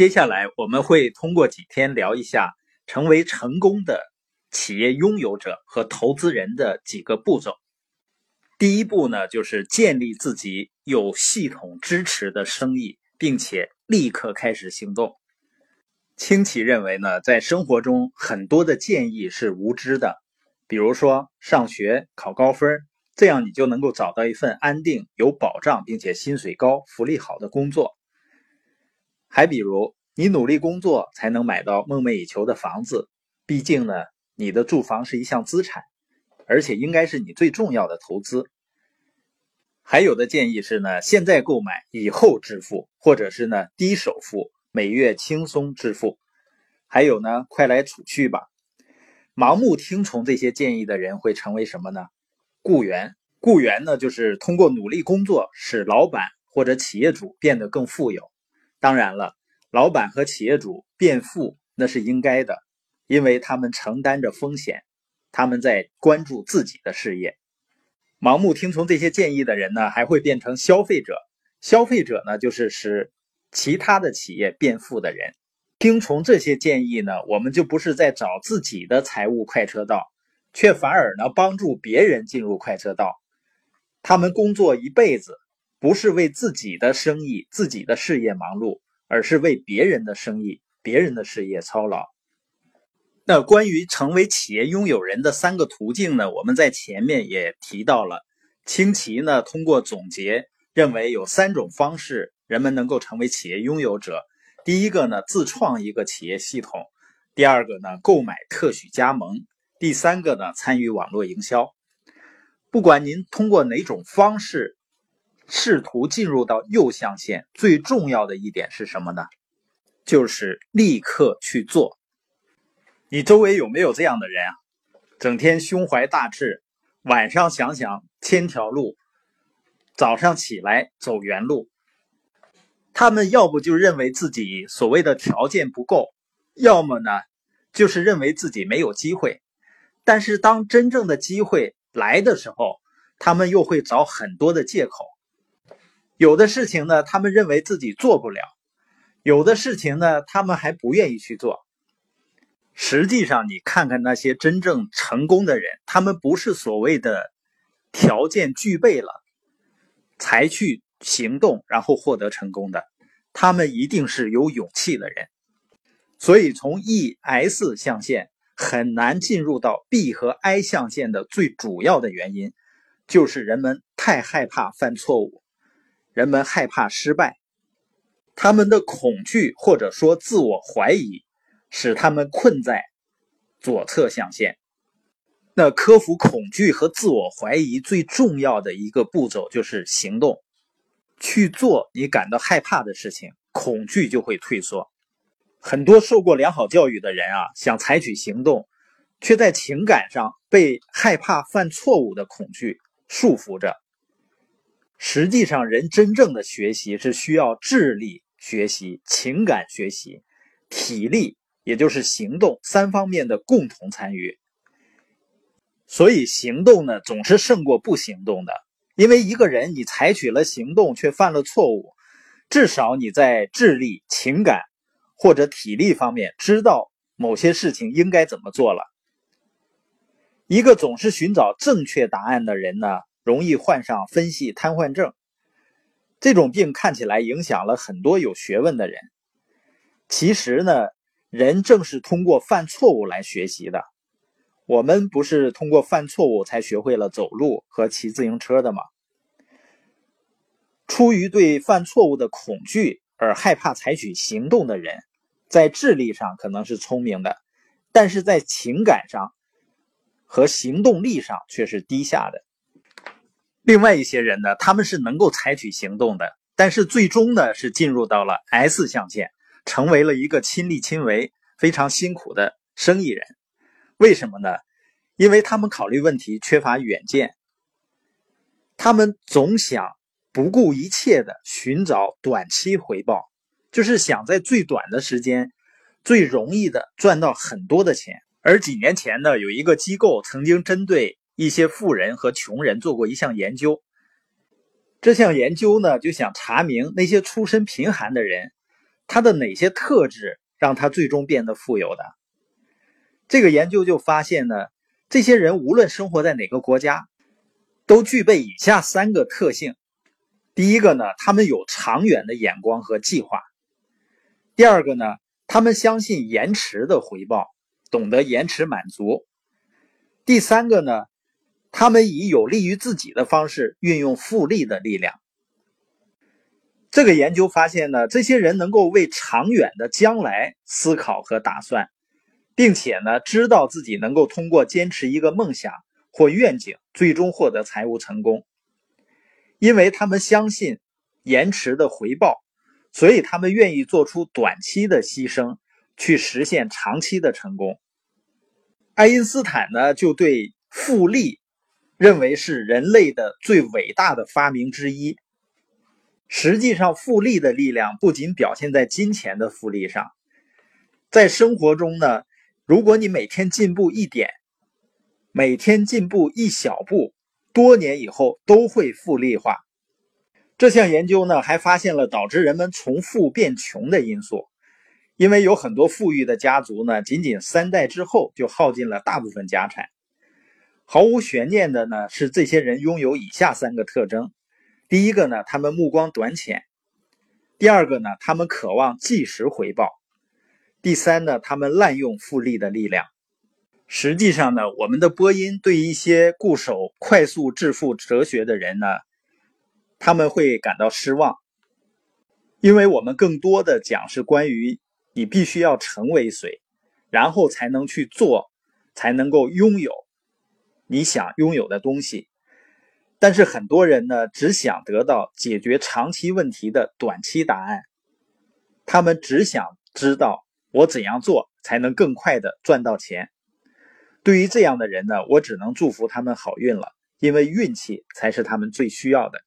接下来我们会通过几天聊一下成为成功的企业拥有者和投资人的几个步骤。第一步呢，就是建立自己有系统支持的生意，并且立刻开始行动。清奇认为呢，在生活中很多的建议是无知的，比如说上学考高分，这样你就能够找到一份安定、有保障并且薪水高、福利好的工作。还比如，你努力工作才能买到梦寐以求的房子，毕竟呢，你的住房是一项资产，而且应该是你最重要的投资。还有的建议是呢，现在购买，以后支付，或者是呢，低首付，每月轻松支付。还有呢，快来储蓄吧。盲目听从这些建议的人会成为什么呢？雇员。雇员呢，就是通过努力工作，使老板或者企业主变得更富有。当然了，老板和企业主变富那是应该的，因为他们承担着风险，他们在关注自己的事业。盲目听从这些建议的人呢，还会变成消费者。消费者呢，就是使其他的企业变富的人。听从这些建议呢，我们就不是在找自己的财务快车道，却反而呢帮助别人进入快车道。他们工作一辈子。不是为自己的生意、自己的事业忙碌，而是为别人的生意、别人的事业操劳。那关于成为企业拥有人的三个途径呢？我们在前面也提到了。清奇呢，通过总结认为有三种方式，人们能够成为企业拥有者。第一个呢，自创一个企业系统；第二个呢，购买特许加盟；第三个呢，参与网络营销。不管您通过哪种方式。试图进入到右象限，最重要的一点是什么呢？就是立刻去做。你周围有没有这样的人啊？整天胸怀大志，晚上想想千条路，早上起来走原路。他们要不就认为自己所谓的条件不够，要么呢，就是认为自己没有机会。但是当真正的机会来的时候，他们又会找很多的借口。有的事情呢，他们认为自己做不了；有的事情呢，他们还不愿意去做。实际上，你看看那些真正成功的人，他们不是所谓的条件具备了才去行动，然后获得成功的，他们一定是有勇气的人。所以，从 E S 象限很难进入到 B 和 I 象限的最主要的原因，就是人们太害怕犯错误。人们害怕失败，他们的恐惧或者说自我怀疑，使他们困在左侧象限。那克服恐惧和自我怀疑最重要的一个步骤就是行动，去做你感到害怕的事情，恐惧就会退缩。很多受过良好教育的人啊，想采取行动，却在情感上被害怕犯错误的恐惧束缚着。实际上，人真正的学习是需要智力学习、情感学习、体力，也就是行动三方面的共同参与。所以，行动呢总是胜过不行动的。因为一个人你采取了行动却犯了错误，至少你在智力、情感或者体力方面知道某些事情应该怎么做了。一个总是寻找正确答案的人呢？容易患上分析瘫痪症，这种病看起来影响了很多有学问的人。其实呢，人正是通过犯错误来学习的。我们不是通过犯错误才学会了走路和骑自行车的吗？出于对犯错误的恐惧而害怕采取行动的人，在智力上可能是聪明的，但是在情感上和行动力上却是低下的。另外一些人呢，他们是能够采取行动的，但是最终呢是进入到了 S 象限，成为了一个亲力亲为、非常辛苦的生意人。为什么呢？因为他们考虑问题缺乏远见，他们总想不顾一切的寻找短期回报，就是想在最短的时间、最容易的赚到很多的钱。而几年前呢，有一个机构曾经针对。一些富人和穷人做过一项研究，这项研究呢就想查明那些出身贫寒的人他的哪些特质让他最终变得富有的？这个研究就发现呢，这些人无论生活在哪个国家，都具备以下三个特性。第一个呢，他们有长远的眼光和计划；第二个呢，他们相信延迟的回报，懂得延迟满足；第三个呢，他们以有利于自己的方式运用复利的力量。这个研究发现呢，这些人能够为长远的将来思考和打算，并且呢，知道自己能够通过坚持一个梦想或愿景，最终获得财务成功。因为他们相信延迟的回报，所以他们愿意做出短期的牺牲，去实现长期的成功。爱因斯坦呢，就对复利认为是人类的最伟大的发明之一。实际上，复利的力量不仅表现在金钱的复利上，在生活中呢，如果你每天进步一点，每天进步一小步。多年以后都会复利化。这项研究呢，还发现了导致人们从富变穷的因素。因为有很多富裕的家族呢，仅仅三代之后就耗尽了大部分家产。毫无悬念的呢，是这些人拥有以下三个特征：第一个呢，他们目光短浅；第二个呢，他们渴望即时回报；第三呢，他们滥用复利的力量。实际上呢，我们的播音对一些固守快速致富哲学的人呢，他们会感到失望，因为我们更多的讲是关于你必须要成为谁，然后才能去做，才能够拥有你想拥有的东西。但是很多人呢，只想得到解决长期问题的短期答案，他们只想知道我怎样做才能更快的赚到钱。对于这样的人呢，我只能祝福他们好运了，因为运气才是他们最需要的。